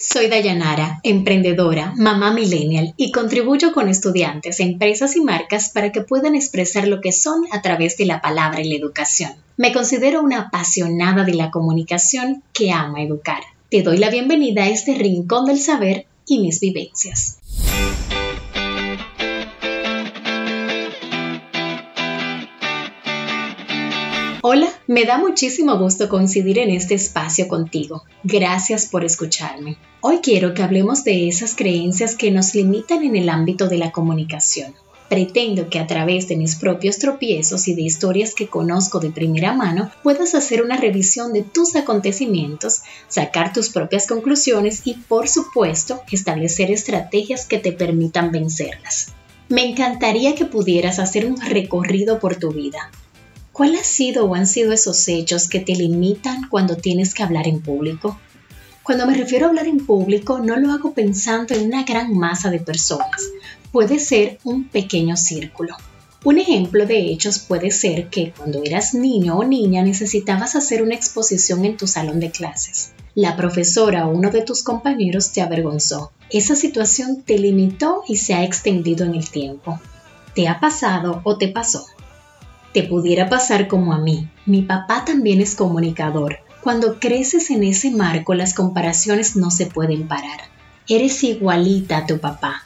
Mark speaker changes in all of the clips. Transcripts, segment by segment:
Speaker 1: Soy Dayanara, emprendedora, mamá millennial y contribuyo con estudiantes, empresas y marcas para que puedan expresar lo que son a través de la palabra y la educación. Me considero una apasionada de la comunicación que ama educar. Te doy la bienvenida a este rincón del saber y mis vivencias. Hola, me da muchísimo gusto coincidir en este espacio contigo. Gracias por escucharme. Hoy quiero que hablemos de esas creencias que nos limitan en el ámbito de la comunicación. Pretendo que a través de mis propios tropiezos y de historias que conozco de primera mano puedas hacer una revisión de tus acontecimientos, sacar tus propias conclusiones y, por supuesto, establecer estrategias que te permitan vencerlas. Me encantaría que pudieras hacer un recorrido por tu vida, ¿Cuál ha sido o han sido esos hechos que te limitan cuando tienes que hablar en público? Cuando me refiero a hablar en público, no lo hago pensando en una gran masa de personas. Puede ser un pequeño círculo. Un ejemplo de hechos puede ser que cuando eras niño o niña necesitabas hacer una exposición en tu salón de clases. La profesora o uno de tus compañeros te avergonzó. Esa situación te limitó y se ha extendido en el tiempo. ¿Te ha pasado o te pasó? Te pudiera pasar como a mí. Mi papá también es comunicador. Cuando creces en ese marco las comparaciones no se pueden parar. Eres igualita a tu papá.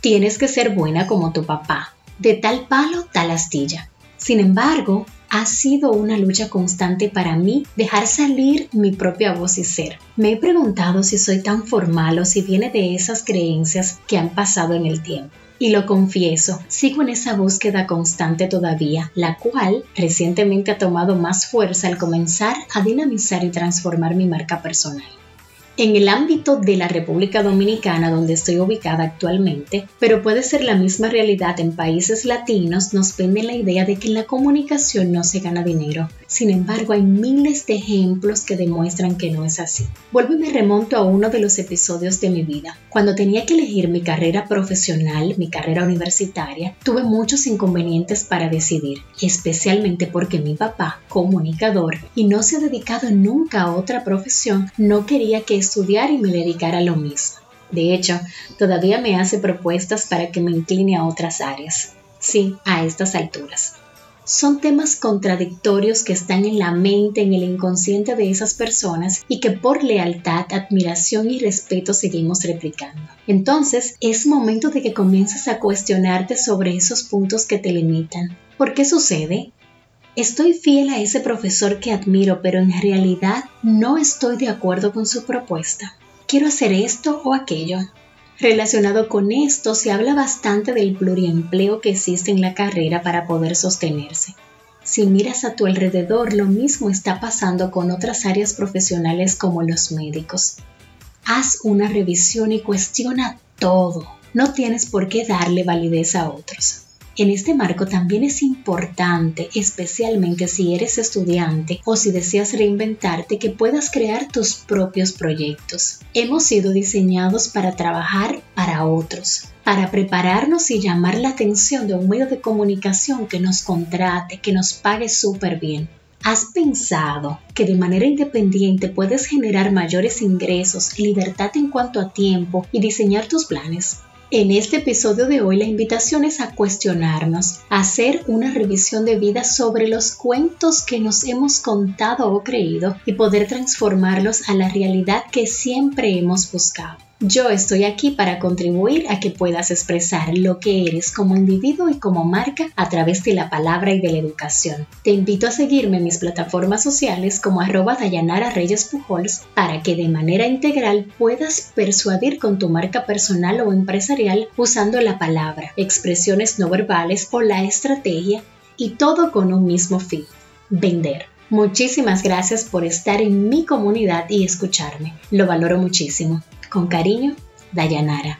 Speaker 1: Tienes que ser buena como tu papá. De tal palo, tal astilla. Sin embargo, ha sido una lucha constante para mí dejar salir mi propia voz y ser. Me he preguntado si soy tan formal o si viene de esas creencias que han pasado en el tiempo. Y lo confieso, sigo en esa búsqueda constante todavía, la cual recientemente ha tomado más fuerza al comenzar a dinamizar y transformar mi marca personal. En el ámbito de la República Dominicana, donde estoy ubicada actualmente, pero puede ser la misma realidad en países latinos, nos vende la idea de que en la comunicación no se gana dinero. Sin embargo, hay miles de ejemplos que demuestran que no es así. Vuelvo y me remonto a uno de los episodios de mi vida. Cuando tenía que elegir mi carrera profesional, mi carrera universitaria, tuve muchos inconvenientes para decidir, especialmente porque mi papá, comunicador, y no se ha dedicado nunca a otra profesión, no quería que estudiar y me dedicar a lo mismo. De hecho, todavía me hace propuestas para que me incline a otras áreas. Sí, a estas alturas. Son temas contradictorios que están en la mente, en el inconsciente de esas personas y que por lealtad, admiración y respeto seguimos replicando. Entonces, es momento de que comiences a cuestionarte sobre esos puntos que te limitan. ¿Por qué sucede? Estoy fiel a ese profesor que admiro, pero en realidad no estoy de acuerdo con su propuesta. Quiero hacer esto o aquello. Relacionado con esto, se habla bastante del pluriempleo que existe en la carrera para poder sostenerse. Si miras a tu alrededor, lo mismo está pasando con otras áreas profesionales como los médicos. Haz una revisión y cuestiona todo. No tienes por qué darle validez a otros. En este marco también es importante, especialmente si eres estudiante o si deseas reinventarte, que puedas crear tus propios proyectos. Hemos sido diseñados para trabajar para otros, para prepararnos y llamar la atención de un medio de comunicación que nos contrate, que nos pague súper bien. ¿Has pensado que de manera independiente puedes generar mayores ingresos, libertad en cuanto a tiempo y diseñar tus planes? En este episodio de hoy la invitación es a cuestionarnos, a hacer una revisión de vida sobre los cuentos que nos hemos contado o creído y poder transformarlos a la realidad que siempre hemos buscado. Yo estoy aquí para contribuir a que puedas expresar lo que eres como individuo y como marca a través de la palabra y de la educación. Te invito a seguirme en mis plataformas sociales como arroba Dayanara Reyes Pujols para que de manera integral puedas persuadir con tu marca personal o empresarial usando la palabra, expresiones no verbales o la estrategia y todo con un mismo fin, vender. Muchísimas gracias por estar en mi comunidad y escucharme. Lo valoro muchísimo. Con cariño, Dayanara.